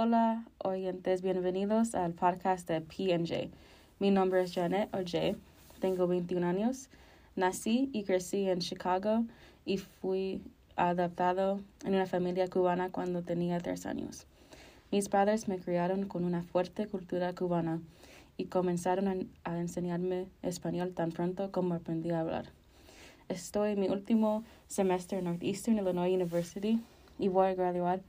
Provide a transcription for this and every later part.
Hola, oyentes, bienvenidos al podcast de PNJ. Mi nombre es Janet Oje, tengo 21 años, nací y crecí en Chicago y fui adaptado en una familia cubana cuando tenía tres años. Mis padres me criaron con una fuerte cultura cubana y comenzaron a, enseñarme español tan pronto como aprendí a hablar. Estoy en mi último semestre en Northeastern Illinois University y voy a graduar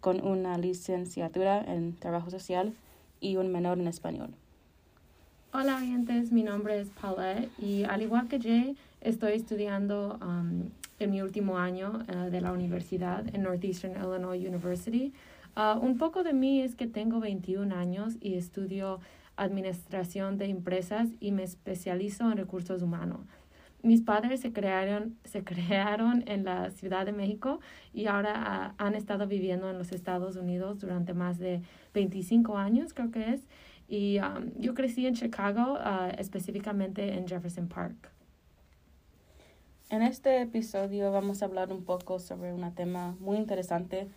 con una licenciatura en trabajo social y un menor en español. Hola oyentes, mi nombre es Paulette y al igual que Jay, estoy estudiando um, en mi último año uh, de la universidad en Northeastern Illinois University. Uh, un poco de mí es que tengo 21 años y estudio administración de empresas y me especializo en recursos humanos. Mis padres se crearon, se crearon en la Ciudad de México y ahora uh, han estado viviendo en los Estados Unidos durante más de 25 años, creo que es. Y um, yo crecí en Chicago, uh, específicamente en Jefferson Park. En este episodio vamos a hablar un poco sobre un tema muy interesante.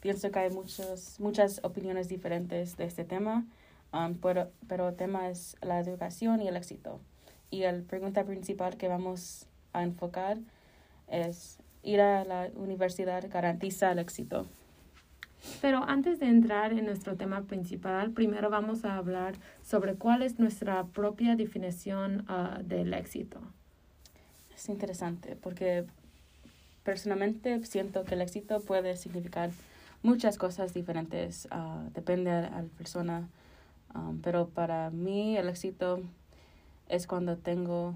Pienso que hay muchos, muchas opiniones diferentes de este tema, um, pero, pero el tema es la educación y el éxito. Y la pregunta principal que vamos a enfocar es, ¿ir a la universidad garantiza el éxito? Pero antes de entrar en nuestro tema principal, primero vamos a hablar sobre cuál es nuestra propia definición uh, del éxito es interesante porque personalmente siento que el éxito puede significar muchas cosas diferentes, uh, depende a, la persona, um, pero para mí el éxito es cuando tengo,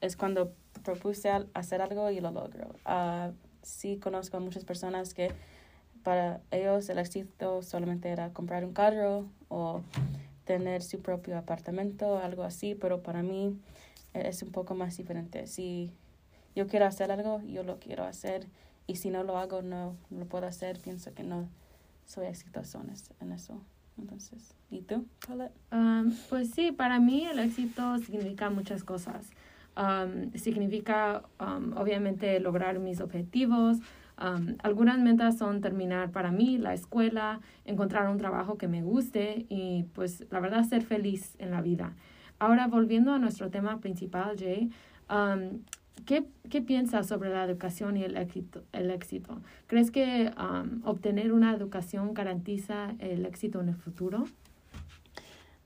es cuando propuse hacer algo y lo logro. Uh, sí conozco a muchas personas que para ellos el éxito solamente era comprar un carro o tener su propio apartamento, algo así, pero para mí es un poco más diferente. Si yo quiero hacer algo, yo lo quiero hacer. Y si no lo hago, no lo puedo hacer. Pienso que no soy exitoso en eso. Entonces, ¿y tú, um, pues sí, para mí el éxito significa muchas cosas. Um, significa, um, obviamente, lograr mis objetivos. algunas metas son terminar para mí la escuela, encontrar un trabajo que me guste y, pues, la verdad, ser feliz en la vida. Ahora, volviendo a nuestro tema principal, Jay, um, ¿qué, ¿qué, piensas sobre la educación y el éxito? El éxito? ¿Crees que um, obtener una educación garantiza el éxito en el futuro?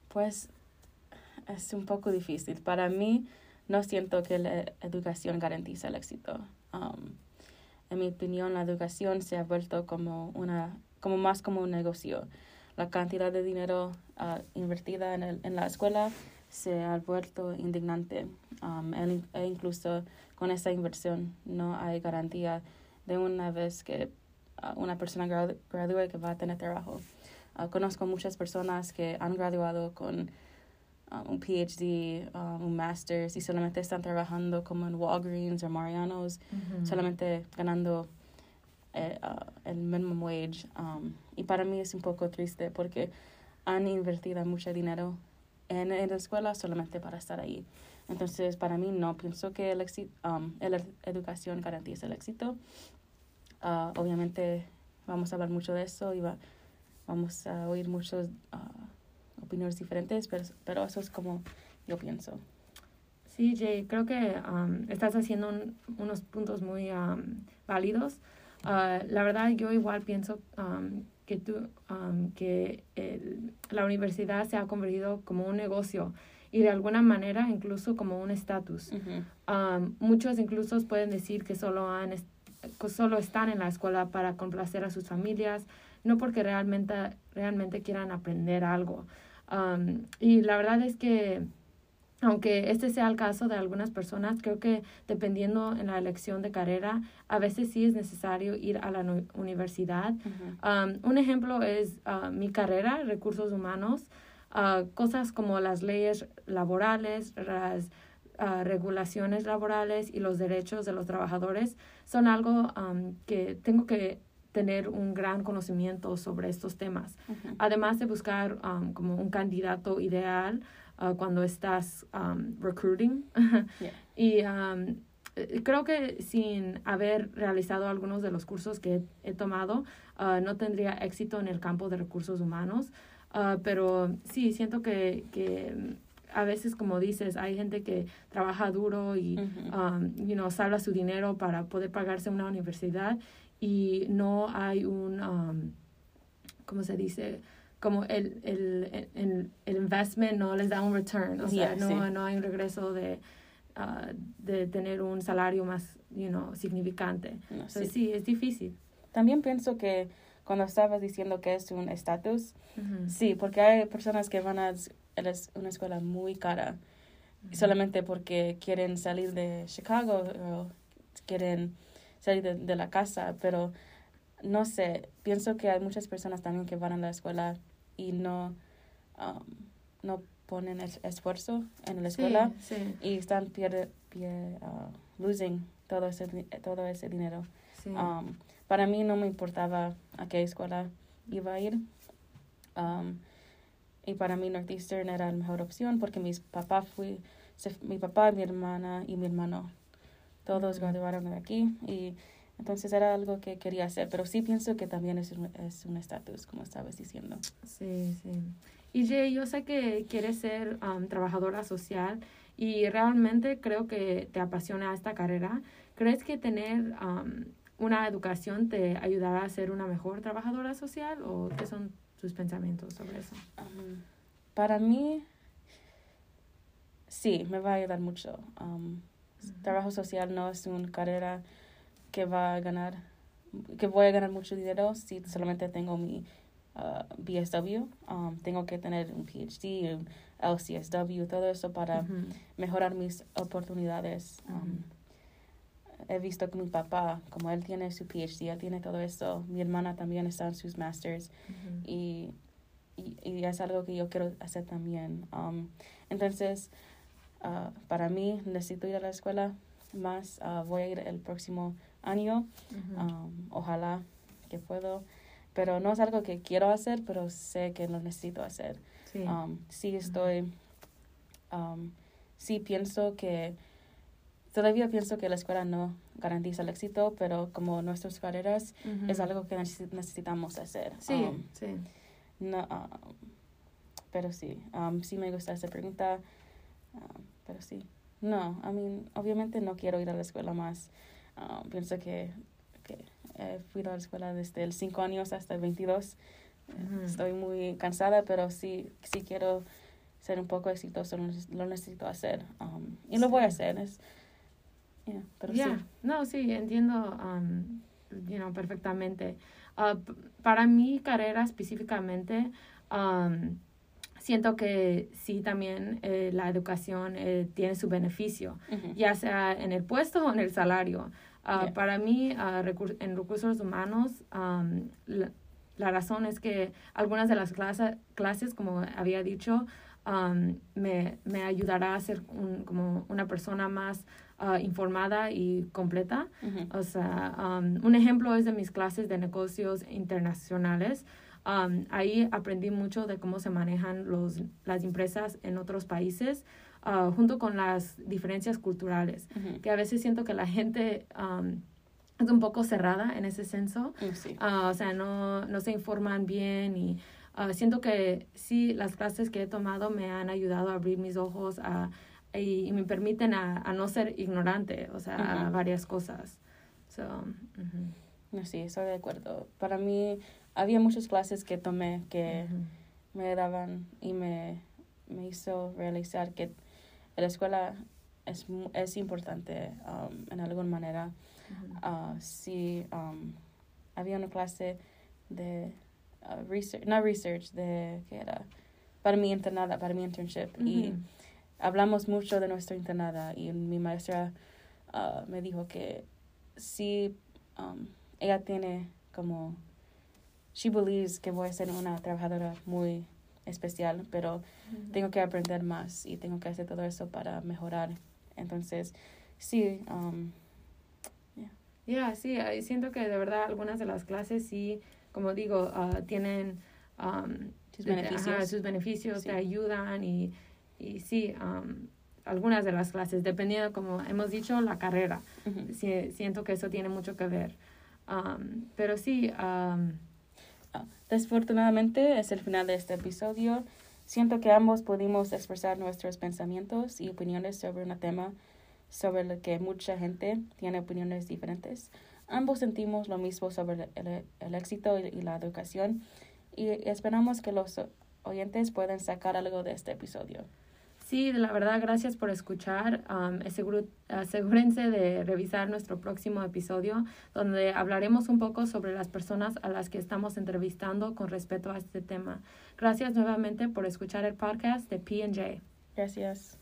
Pues es un poco difícil. Para mí, no siento que la educación garantiza el éxito. Um, en mi opinión, la educación se ha vuelto como, una, como más como un negocio. La cantidad de dinero uh, invertida en, el, en la escuela se ha vuelto indignante um, e incluso con esa inversión no hay garantía de una vez que uh, una persona gradúe que va a tener trabajo. Uh, conozco muchas personas que han graduado con uh, un PhD, un master y solamente están trabajando como en Walgreens o Mariano's, solamente ganando eh, el minimum wage. Um, y para mí es un poco triste porque han invertido mucho dinero en, en la escuela solamente para estar ahí. Entonces, para mí no pienso que el um, la educación garantiza el éxito. Uh, obviamente vamos a hablar mucho de eso y va, vamos a oír muchas uh, opiniones diferentes, pero, pero eso es como yo pienso. Sí, Jay, creo que um, estás haciendo unos puntos muy um, válidos. Uh, la verdad, yo igual pienso um, que, tú, um, que el, la universidad se ha convertido como un negocio y de alguna manera incluso como un estatus. Um, muchos incluso pueden decir que solo, han solo están en la escuela para complacer a sus familias, no porque realmente, realmente quieran aprender algo. Um, y la verdad es que aunque este sea el caso de algunas personas, creo que dependiendo en la elección de carrera, a veces sí es necesario ir a la universidad. Um, un ejemplo es uh, mi carrera, recursos humanos, uh, cosas como las leyes laborales, las uh, regulaciones laborales y los derechos de los trabajadores son algo um, que tengo que tener un gran conocimiento sobre estos temas. Además de buscar um, como un candidato ideal, Uh, cuando estás um, recruiting. y um, eh, creo que sin haber realizado algunos de los cursos que he, tomado, uh, no tendría éxito en el campo de recursos humanos. Uh, pero sí, siento que, que a veces, como dices, hay gente que trabaja duro y, um, you know, salva su dinero para poder pagarse una universidad y no hay un, um, ¿cómo se dice? Como el, el, el, el, investment no les da un return, o sea, no, no hay un regreso de, uh, de tener un salario más, you know, significante. Entonces, sí. es difícil. También pienso que cuando estabas diciendo que es un estatus, sí, porque hay personas que van a una escuela muy cara solamente porque quieren salir de Chicago o quieren salir de, la casa, pero no sé, pienso que hay muchas personas también que van a la escuela y no, um, no ponen el esfuerzo en la escuela y están pierde, uh, losing todo ese, todo ese dinero. Um, para mí no me importaba a qué escuela iba a ir. Um, y para mí Northeastern era la mejor opción porque mis papás fui, mi papá, mi hermana y mi hermano, todos graduaron de aquí y entonces era algo que quería hacer, pero sí pienso que también es un estatus, como estabas diciendo. Sí, sí. Y Jay, yo sé que quieres ser um, trabajadora social y realmente creo que te apasiona esta carrera. ¿Crees que tener um, una educación te ayudará a ser una mejor trabajadora social o qué son tus pensamientos sobre eso? Um, para mí, sí, me va a ayudar mucho. Um, trabajo social no es una carrera que va a ganar, que voy a ganar mucho dinero si solamente tengo mi uh, BSW. Um, tengo que tener un PhD, un LCSW, todo eso para mejorar mis oportunidades. He visto que mi papá, como él tiene su PhD, él tiene todo eso, mi hermana también está en sus masters. Y, y, es algo que yo quiero hacer también. Um, entonces, uh, para mí necesito ir a la escuela más, uh, voy a ir el próximo año, um, ojalá que puedo, pero no es algo que quiero hacer, pero sé que lo necesito hacer. Sí, um, sí estoy, sí pienso que Todavía pienso que la escuela no garantiza el éxito, pero como nuestras carreras es algo que necesitamos hacer. Sí, um, sí. No, um, pero sí, um, sí me gusta esa pregunta, pero sí. No, I mean, obviamente no quiero ir a la escuela más. Pienso que, que he fui a la escuela desde el 5 años hasta el 22. Estoy muy cansada, pero sí, sí quiero ser un poco exitoso, lo, necesito hacer. y lo voy a hacer. Es, pero sí. No, sí, entiendo um, you perfectamente. Uh, para mi carrera específicamente, um, siento que sí también eh, la educación eh, tiene su beneficio, ya sea en el puesto o en el salario. Uh, para mí, uh, en recursos humanos, um, la, la, razón es que algunas de las clases, clases como había dicho, um, me, me ayudará a ser un, como una persona más uh, informada y completa. O sea, um, un ejemplo es de mis clases de negocios internacionales. Um, ahí aprendí mucho de cómo se manejan los, las empresas en otros países, uh, junto con las diferencias culturales, que a veces siento que la gente um, es un poco cerrada en ese senso. Mm, uh, o sea, no, no se informan bien y siento que sí, las clases que he tomado me han ayudado a abrir mis ojos a y, me permiten a, a, no ser ignorante, o sea, a varias cosas. So, no, sí, estoy de acuerdo. Para mí, había muchas clases que tomé que me daban y me, me hizo realizar que la escuela es, es importante um, en alguna manera. Uh, sí, um, había una clase de uh, research, no research, de, ¿qué era? Para mi internada, para mi internship. Y hablamos mucho de nuestra internada y mi maestra uh, me dijo que sí, um, ella tiene como, she believes que voy a ser una trabajadora muy especial, pero tengo que aprender más y tengo que hacer todo eso para mejorar. Entonces, sí, um, yeah. sí, siento que de verdad algunas de las clases sí, como digo, uh, tienen um, sus beneficios, sus beneficios te ayudan y y sí, um, algunas de las clases, dependiendo, como hemos dicho, la carrera. Ujú. Sí, siento que eso tiene mucho que ver. Um, pero sí, um, Desafortunadamente es el final de este episodio. Siento que ambos pudimos expresar nuestros pensamientos y opiniones sobre un tema sobre el que mucha gente tiene opiniones diferentes. Ambos sentimos lo mismo sobre el, el- éxito y la educación y esperamos que los oyentes puedan sacar algo de este episodio. Sí, la verdad, gracias por escuchar. Um, asegúrense de revisar nuestro próximo episodio, donde hablaremos un poco sobre las personas a las que estamos entrevistando con respecto a este tema. Gracias nuevamente por escuchar el podcast de PJ. Gracias.